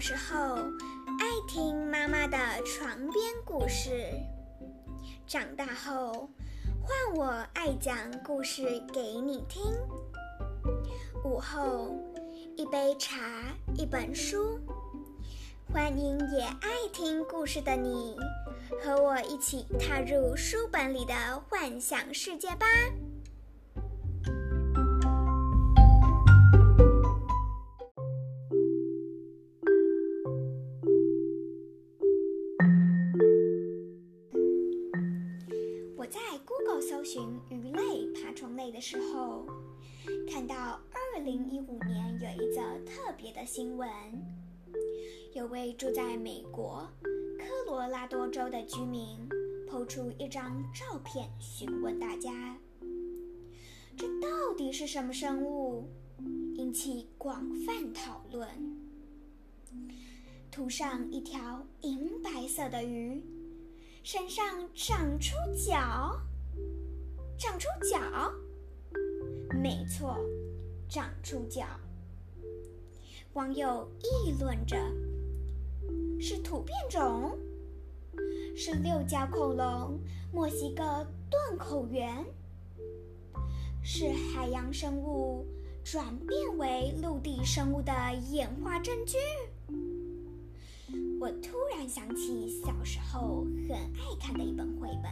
小时候爱听妈妈的床边故事，长大后换我爱讲故事给你听。午后一杯茶，一本书，欢迎也爱听故事的你，和我一起踏入书本里的幻想世界吧。的时候，看到2015年有一则特别的新闻，有位住在美国科罗拉多州的居民抛出一张照片，询问大家：这到底是什么生物？引起广泛讨论。图上一条银白色的鱼。身上长出角，长出角，没错，长出脚。网友议论着：是突变种？是六角恐龙、墨西哥断口猿？是海洋生物转变为陆地生物的演化证据？我突然想起小时候很爱看的一本绘本，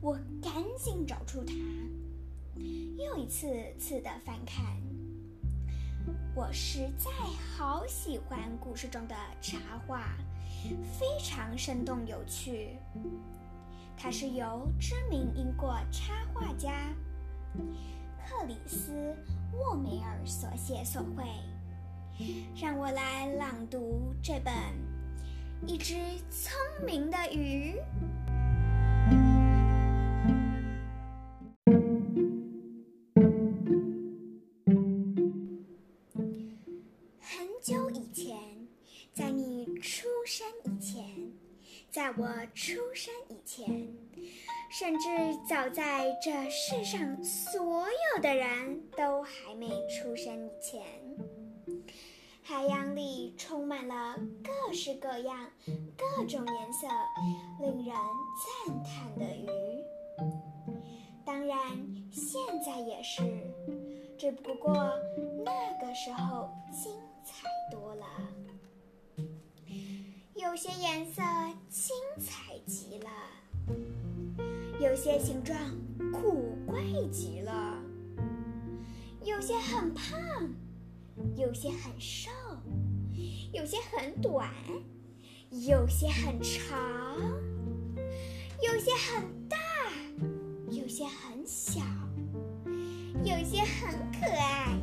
我赶紧找出它，又一次次的翻看。我实在好喜欢故事中的插画，非常生动有趣。它是由知名英国插画家克里斯沃梅尔所写所绘。让我来朗读这本《一只聪明的鱼》。山以前，在我出生以前，甚至早在这世上所有的人都还没出生以前。海洋里充满了各式各样、各种颜色、令人赞叹的鱼。当然，现在也是，只不过那个时候精彩多了。有些颜色精彩极了，有些形状古怪极了，有些很胖。有些很瘦，有些很短，有些很长，有些很大，有些很小，有些很可爱，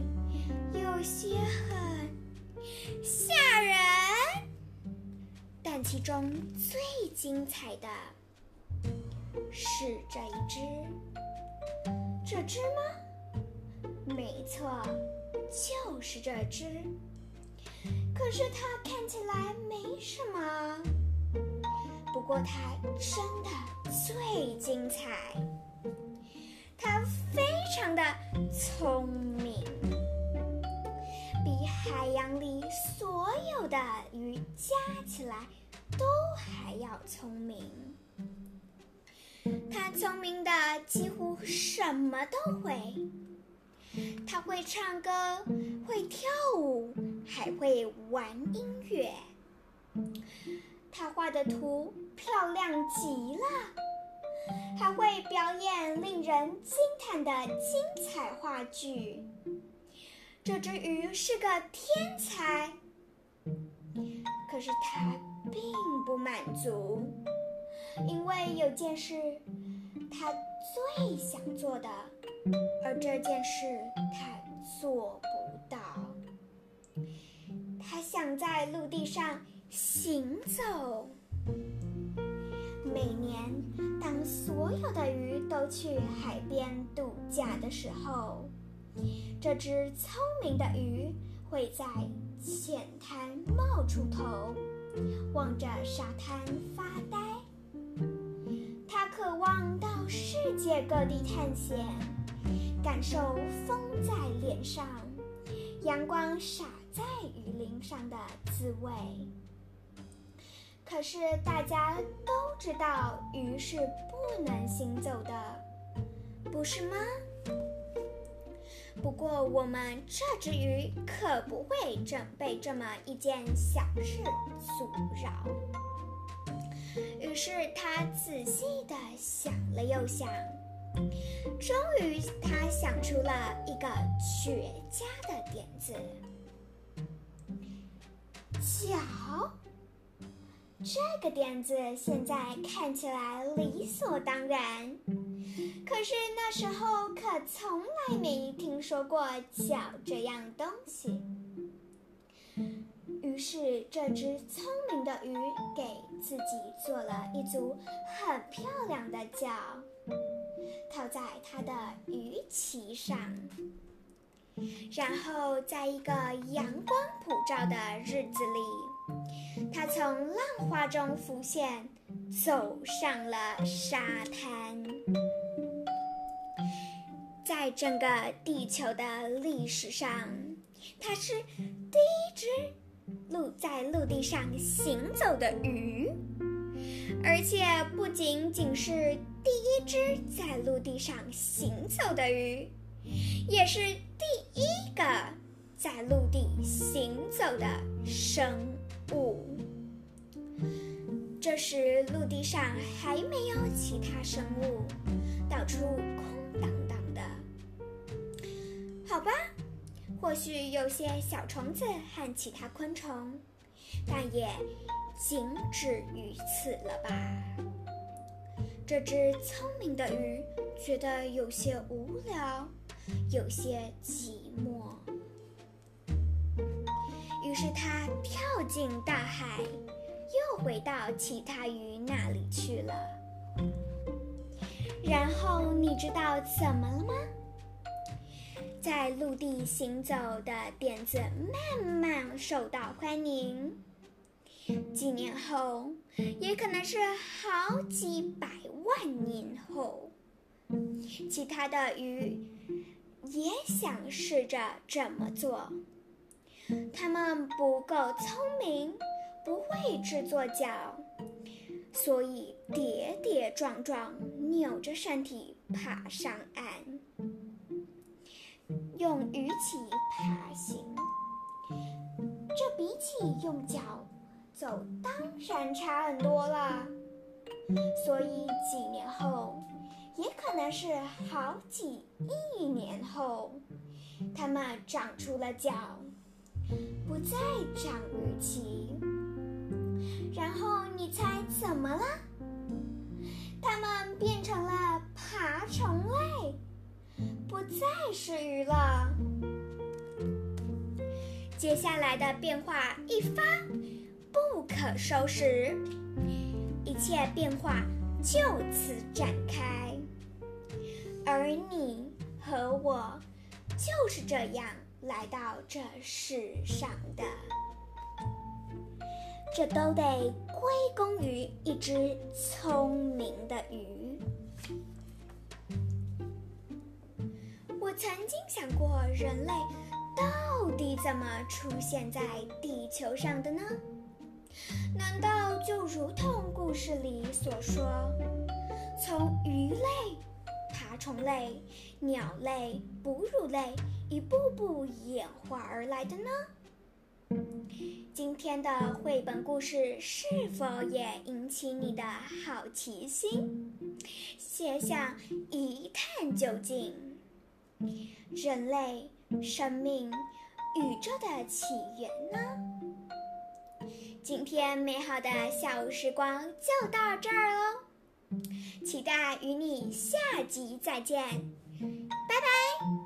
有些很吓人。但其中最精彩的是这一只，这只吗？没错。就是这只，可是它看起来没什么。不过它真的最精彩，它非常的聪明，比海洋里所有的鱼加起来都还要聪明。它聪明的几乎什么都会。他会唱歌，会跳舞，还会玩音乐。他画的图漂亮极了，还会表演令人惊叹的精彩话剧。这只鱼是个天才，可是他并不满足，因为有件事他最想做的。而这件事他做不到。他想在陆地上行走。每年，当所有的鱼都去海边度假的时候，这只聪明的鱼会在浅滩冒出头，望着沙滩发呆。它渴望到世界各地探险。感受风在脸上，阳光洒在雨林上的滋味。可是大家都知道鱼是不能行走的，不是吗？不过我们这只鱼可不会这被这么一件小事阻扰。于是他仔细地想了又想，终于他想出了一个绝佳的点子。瞧，这个点子现在看起来理所当然，可是那时候可从来没听说过脚这样东西。于是，这只聪明的鱼给自己做了一组很漂亮的脚，套在它的鱼鳍上。然后，在一个阳光普照的日子里，它从浪花中浮现，走上了沙滩。在整个地球的历史上，它是第一只。陆在陆地上行走的鱼，而且不仅仅是第一只在陆地上行走的鱼，也是第一个在陆地行走的生物。这时，陆地上还没有其他生物，到处空荡荡。好吧。或许有些小虫子和其他昆虫，但也仅止于此了吧。这只聪明的鱼觉得有些无聊，有些寂寞，于是它跳进大海，又回到其他鱼那里去了。然后你知道怎么了吗？在陆地行走的点子慢慢受到欢迎。几年后，也可能是好几百万年后，其他的鱼也想试着这么做。它们不够聪明，不会制作脚，所以跌跌撞撞，扭着身体爬上岸。用鱼鳍爬行，这比起用脚走当然差很多了。所以几年后，也可能是好几亿年后，它们长出了脚，不再长鱼鳍。然后你猜怎么了？它们变成了爬虫。不再是鱼了。接下来的变化一发不可收拾，一切变化就此展开。而你和我就是这样来到这世上的，这都得归功于一只聪明的鱼。曾经想过，人类到底怎么出现在地球上的呢？难道就如同故事里所说，从鱼类、爬虫类、鸟类、哺乳类一步步演化而来的呢？今天的绘本故事是否也引起你的好奇心，写想一探究竟？人类、生命、宇宙的起源呢？今天美好的下午时光就到这儿喽，期待与你下集再见，拜拜。